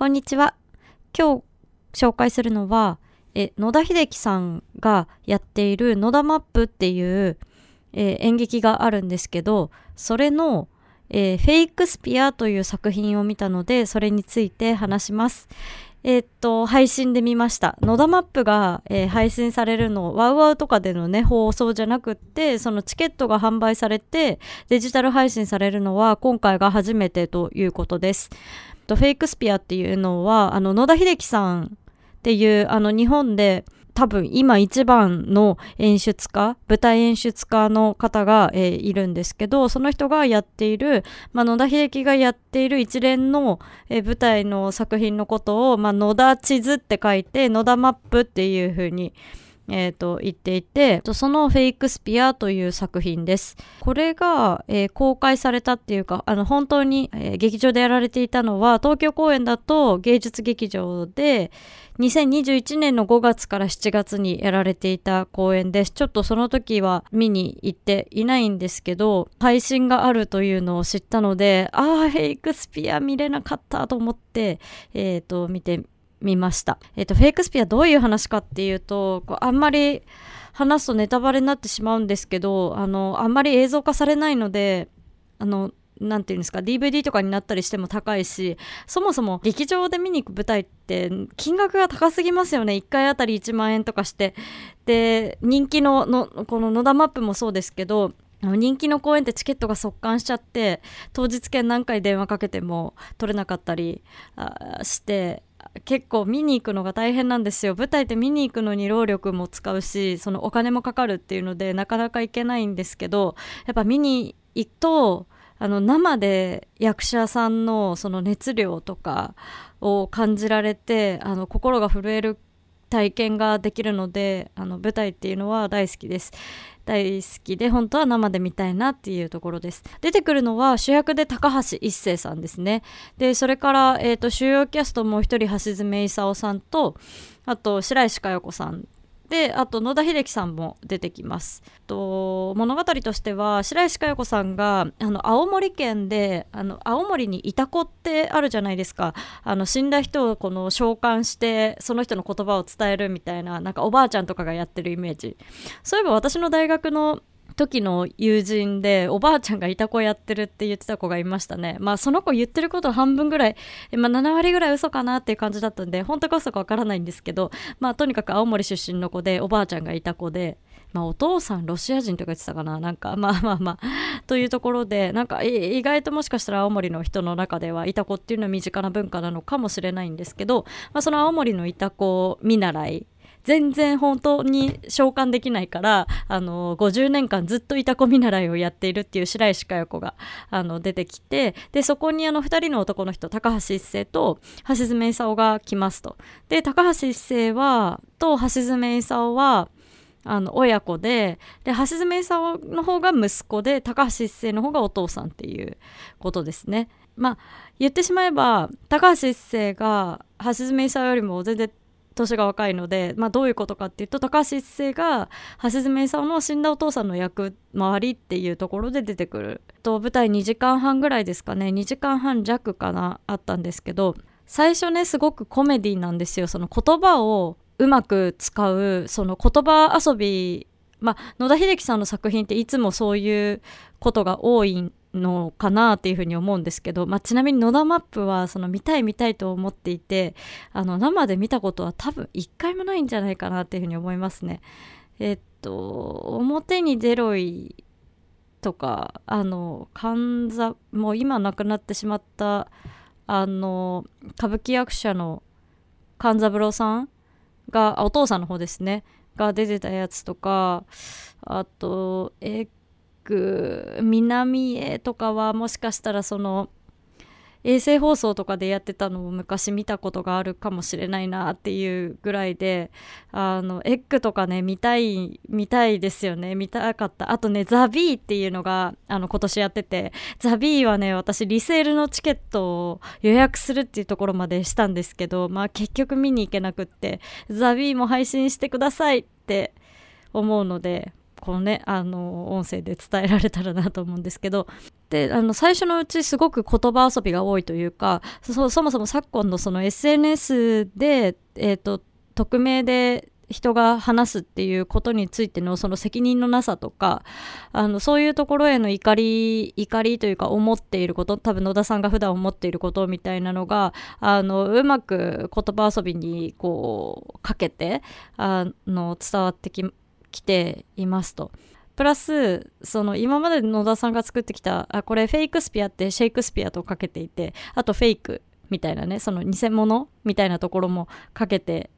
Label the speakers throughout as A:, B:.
A: こんにちは。今日紹介するのは、え野田秀樹さんがやっている野田マップっていう、え、演劇があるんですけど、それの、え、フェイクスピアという作品を見たので、それについて話します。えー、っと、配信で見ました。野田マップが、えー、配信されるの、ワウワウとかでのね、放送じゃなくって、そのチケットが販売されて、デジタル配信されるのは今回が初めてということです。フェイクスピアっていうのはあの野田秀樹さんっていうあの日本で多分今一番の演出家舞台演出家の方が、えー、いるんですけどその人がやっている、まあ、野田秀樹がやっている一連の、えー、舞台の作品のことを、まあ、野田地図って書いて野田マップっていう風にえーと、言っていてそのフェイクスピアという作品です。これが、えー、公開されたっていうかあの本当に、えー、劇場でやられていたのは東京公演だと芸術劇場で2021年の5月から7月にやられていた公演です。ちょっとその時は見に行っていないんですけど配信があるというのを知ったのでああフェイクスピア見れなかったと思って、えーと見て見ました。えっ、ー、と、フェイクスピアどういう話かっていうと、こうあんまり話すとネタバレになってしまうんですけど、あの、あんまり映像化されないので、あの、なんていうんですか DVD とかになったりしても高いしそもそも劇場で見に行く舞台って金額が高すぎますよね1回あたり1万円とかしてで人気ののこの野田マップもそうですけど人気の公演ってチケットが速乾しちゃって当日券何回電話かけても取れなかったりして結構見に行くのが大変なんですよ。舞台って見に行くのに労力も使うしそのお金もかかるっていうのでなかなか行けないんですけどやっぱ見に行くとあの生で役者さんのその熱量とかを感じられてあの心が震える体験ができるのであの舞台っていうのは大好きです。大好きで本当は生で見たいなっていうところです。出てくるのは主役で高橋一生さんですね。でそれから、えーと、主要キャストもう一人橋爪功さんとあと白石佳代子さんであと野田秀樹さんも出てきます。と物語としては白石佳代子さんがあの青森県であの青森にいた子ってあるじゃないですか。あの死んだ人をこの召喚してその人の言葉を伝えるみたいななんかおばあちゃんとかがやってるイメージ。そういえば私の大学の時の友人でおばあちゃんがいた子やってるって言ってた子がいましたね。まあその子言ってること半分ぐらい、ま、7割ぐらい嘘かなっていう感じだったんで本当か嘘かわからないんですけどまあとにかく青森出身の子でおばあちゃんがいた子でまあ、お父さんロシア人とか言ってたかな。なんかまあまあまあというところでなんか意外ともしかしたら青森の人の中ではいた子っていうのは身近な文化なのかもしれないんですけど、まあ、その青森のいた子見習い全然本当に召喚できないからあの50年間ずっといた子見習いをやっているっていう白石佳代子があの出てきてでそこにあの2人の男の人高橋一生と橋爪功が来ますと。で高橋一生はと橋爪功はあの親子でで橋爪功の方が息子で高橋一生の方がお父さんっていうことですね。まあ言ってしまえば高橋一生が橋爪功よりも全然年が若いので、まあ、どういうことかっていうと高橋一生が橋爪功の死んだお父さんの役回りっていうところで出てくる。と舞台2時間半ぐらいですかね。2時間半弱かなあったんですけど最初ねすごくコメディなんですよ。その言葉をうまく使うその言葉遊びまあ野田秀樹さんの作品っていつもそういうことが多いんのかなっていうふうに思うんですけど、まあ、ちなみに野田マップはその見たい見たいと思っていてあの生で見たことは多分一回もないんじゃないかなっていうふうに思いますね。えっと表に出ろいとかあの神座もう今亡くなってしまったあの歌舞伎役者の勘三郎さんがお父さんの方ですねが出てたやつとかあとえく南へとかはもしかしたらその衛星放送とかでやってたのを昔見たことがあるかもしれないなっていうぐらいであのエッグとかね見たい見たいですよね見たかったあとねザ・ビーっていうのがあの今年やっててザ・ビーはね私リセールのチケットを予約するっていうところまでしたんですけどまあ結局見に行けなくってザ・ビーも配信してくださいって思うのでこのねあの音声で伝えられたらなと思うんですけど。であの最初のうちすごく言葉遊びが多いというかそもそも昨今のその SNS で、えーと、匿名で人が話すっていうことについてのその責任のなさとかあのそういうところへの怒り怒りというか思っていること多分野田さんが普段思っていることみたいなのがあのうまく言葉遊びにこうかけてあの伝わってきまきていますと。プラスその今まで野田さんが作ってきたあこれフェイクスピアってシェイクスピアとかけていてあとフェイクみたいなねその偽物みたいなところもかけて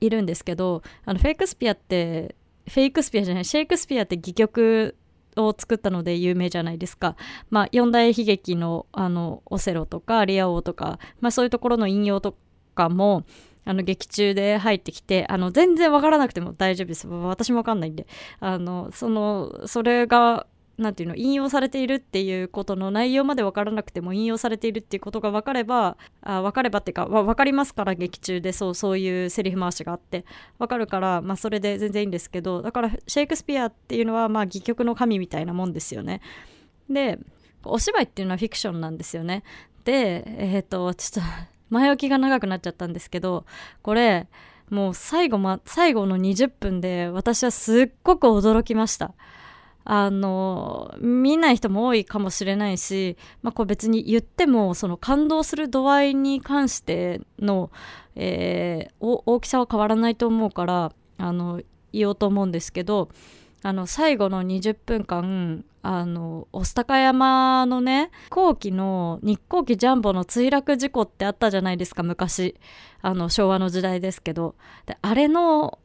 A: いるんですけどあのフェイクスピアってフェイクスピアじゃないシェイクスピアって戯曲を作ったので有名じゃないですか。まあ、四大悲劇のあのオセロとかリア王とか、まあ、そういうところの引用とかもあの劇中で入ってきてあの全然わからなくても大丈夫です私もわかんないんであのそのそれが何ていうの引用されているっていうことの内容まで分からなくても引用されているっていうことが分かればあ分かればっていうか分かりますから劇中でそうそういうセリフ回しがあって分かるから、まあ、それで全然いいんですけどだからシェイクスピアっていうのはまあ戯曲の神みたいなもんですよね。でお芝居っていうのはフィクションなんですよね。でえっ、ー、とちょっと前置きが長くなっちゃったんですけどこれもう最後,、ま、最後の20分で私はすっごく驚きました。あの見ない人も多いかもしれないし、まあ、これ別に言ってもその感動する度合いに関しての、えー、大きさは変わらないと思うからあの言おうと思うんですけどあの最後の20分間あの御巣鷹山のね後期の日航機ジャンボの墜落事故ってあったじゃないですか昔。あの昭和の時代ですけど。であれの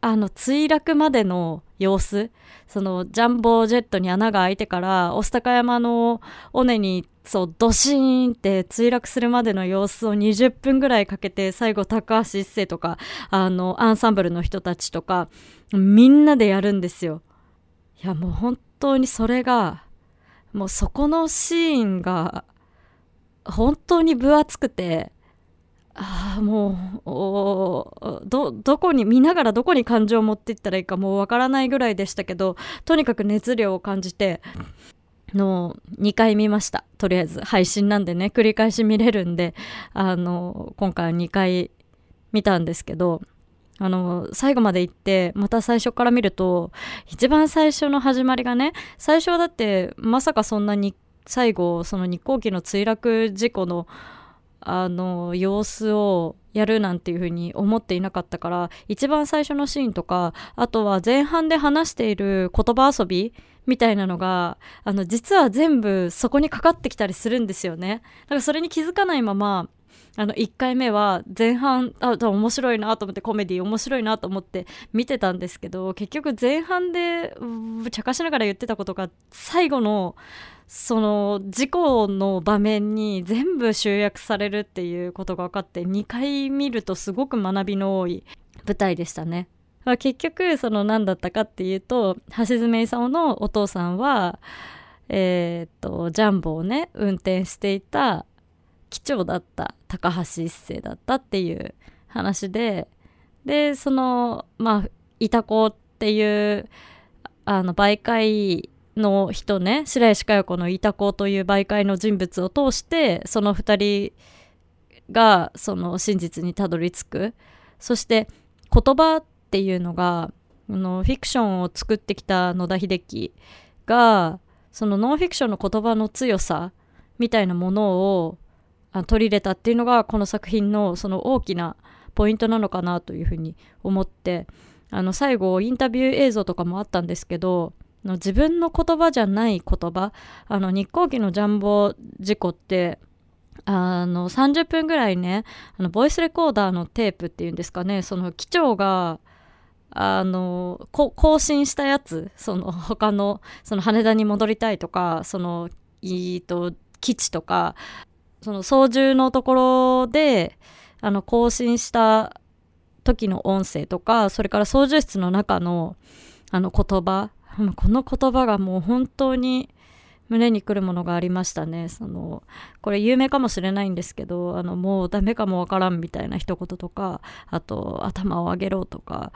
A: あの墜落までの様子。そのジャンボジェットに穴が開いてから御巣鷹山の尾根にそうドシーンって墜落するまでの様子を20分ぐらいかけて最後高橋一生とかあのアンサンブルの人たちとかみんなでやるんですよ。いやもう本当にそれがもうそこのシーンが本当に分厚くてああもうどどこに見ながらどこに感情を持っていったらいいかもうわからないぐらいでしたけどとにかく熱量を感じての2回見ました。とりあえず配信なんでね。繰り返し見れるんであの今回は2回見たんですけどあの最後まで行ってまた最初から見ると一番最初の始まりがね最初はだってまさかそんなに最後その日航機の墜落事故のあの様子をやるなんていうふうに思っていなかったから一番最初のシーンとかあとは前半で話している言葉遊びみたいなのがあの実は全部そこにかかってきたりするんですよね。だからそれに気づかないままあの1回目は前半あ面白いなと思ってコメディ面白いなと思って見てたんですけど結局前半で茶化しながら言ってたことが最後のその事故の場面に全部集約されるっていうことが分かって2回見るとすごく学びの多い舞台でしたね。まあ、結局その何だったかっていうと橋爪功のお父さんはえー、っとジャンボをね運転していた機長だった高橋一生だったっていう話ででそのまあいた子っていうあの媒介の人ね白石加代子のいた子という媒介の人物を通してその2人がその真実にたどり着く。そして言葉っていうのがのフィクションを作ってきた野田秀樹がそのノンフィクションの言葉の強さみたいなものを取り入れたっていうのがこの作品のその大きなポイントなのかなというふうに思ってあの最後インタビュー映像とかもあったんですけどの自分の言葉じゃない言葉あの日航機のジャンボ事故ってあの30分ぐらいねあのボイスレコーダーのテープっていうんですかねその機長があの更新したやつその他のその羽田に戻りたいとかそのいいと基地とかその操縦のところであの更新した時の音声とかそれから操縦室の中のあの言葉この言葉がもう本当に胸にくるものがありましたね。そのこれ有名かもしれないんですけどあのもうダメかもわからんみたいな一言とかあと頭を上げろとか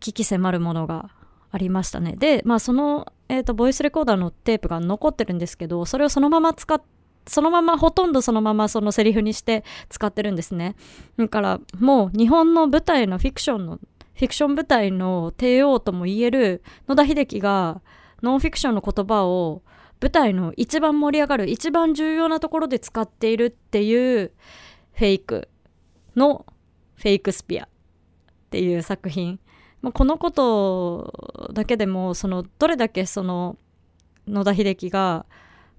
A: 危機迫るものがありましたね。でまあその、えーと、ボイスレコーダーのテープが残ってるんですけどそれをそのまま使ってそのままほとんどそのままそのセリフにして使ってるんですね。だからもう日本の舞台のフィクションのフィクション舞台の帝王とも言える野田秀樹がノンフィクションの言葉を舞台の一番盛り上がる一番重要なところで使っているっていうフェイク。のフェイクスピア。っていう作品、まあ、このことだけでもそのどれだけその野田秀樹が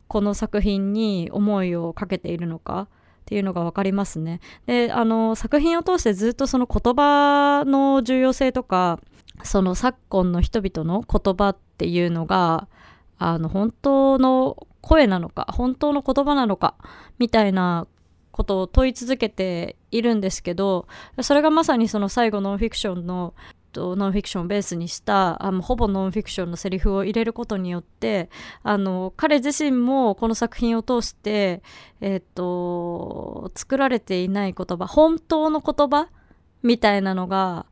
A: この作品に思いをかけているのか。っていうのが分かりますね。であの作品を通してずっとその言葉の重要性とかその昨今の人々の言葉っていうのがあの本当の声なのか本当の言葉なのかみたいなことを問い続けているんですけどそれがまさにその最後ノンフィクションのノンフィクションをベースにしたあのほぼノンフィクションのセリフを入れることによってあの彼自身もこの作品を通して、えーと、作られていない言葉本当の言葉みたいなのが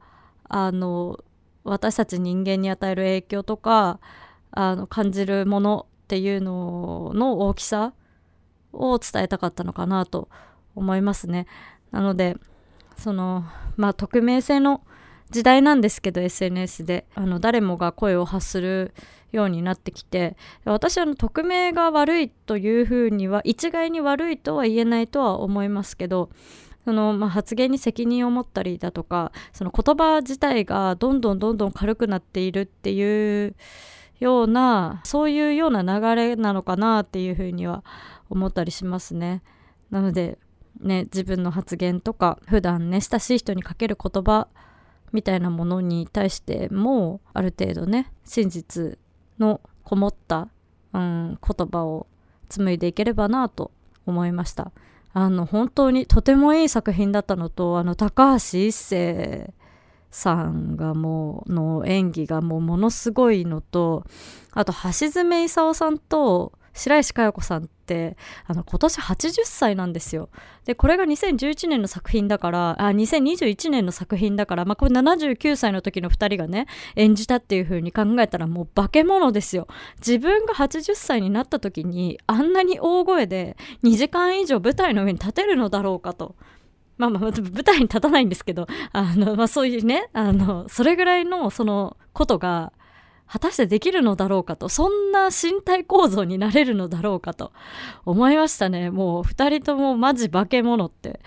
A: あの私たち人間に与える影響とかあの感じるものっていうのの大きさを伝えたかったのかなと思いますね。なのでそのまあ匿名性の時代なんですけど SNS であの誰もが声を発するようになってきて私は匿名が悪いというふうには一概に悪いとは言えないとは思いますけどその、まあ、発言に責任を持ったりだとかその言葉自体がどんどんどんどん軽くなっているっていうようなそういうような流れなのかなっていうふうには思ったりしますね。なのでね自分の発言とか普段ね親しい人にかける言葉みたいなものに対してもある程度ね真実のこもった、うん、言葉を紡いでいければなと思いました。あの本当にとてもいい作品だったのとあの高橋一生さんがもうの演技がもうものすごいのとあと橋爪功さんと白石加代子さんってあの今年80歳なんですよ。でこれが2011年の作品だからあ2021年の作品だから、まあ、これ79歳の時の2人がね演じたっていう風に考えたらもう化け物ですよ。自分が80歳になった時にあんなに大声で2時間以上舞台の上に立てるのだろうかと。まあまあ、舞台に立たないんですけど、あの、まあそういうね、あの、それぐらいのそのことが、果たしてできるのだろうかと、そんな身体構造になれるのだろうかと思いましたね。もう二人ともマジ化け物って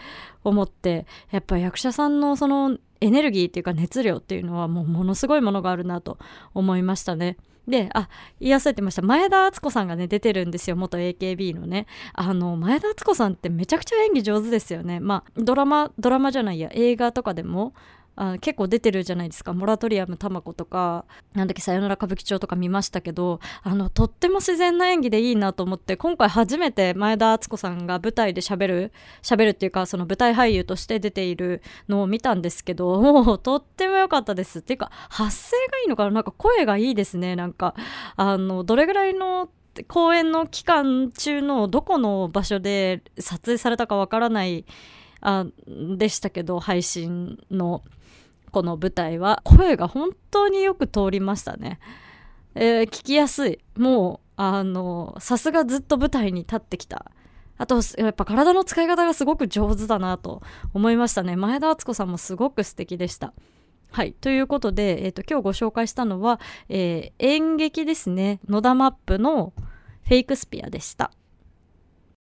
A: 思って、やっぱ役者さんのそのエネルギーっていうか熱量っていうのはもうものすごいものがあるなと思いましたね。で、あ、言い忘れてました。前田敦子さんがね、出てるんですよ。元 AKB のね。あの、前田敦子さんってめちゃくちゃ演技上手ですよね。まあ、ドラマ、ドラマじゃないや、映画とかでも、あ結構出てるじゃないですか。モラトリアムたまことかなんだっけさよなら歌舞伎町とか見ましたけどあのとっても自然な演技でいいなと思って今回初めて前田敦子さんが舞台で喋る喋るっていうかその舞台俳優として出ているのを見たんですけどもうとっても良かったです。っていうか発声がいいのかな？なんか声がいいですね。なんかあのどれぐらいの公演の期間中のどこの場所で撮影されたかわからないあでしたけど配信のこの舞台は声が本当によく通りましたね。えー、聞きやすい。もう、あの、さすがずっと舞台に立ってきた。あと、やっぱ体の使い方がすごく上手だなと思いましたね。前田敦子さんもすごく素敵でした。はい。ということで、え、ー、と、今日ご紹介したのは、えー、演劇ですね。野田マップのフェイクスピアでした。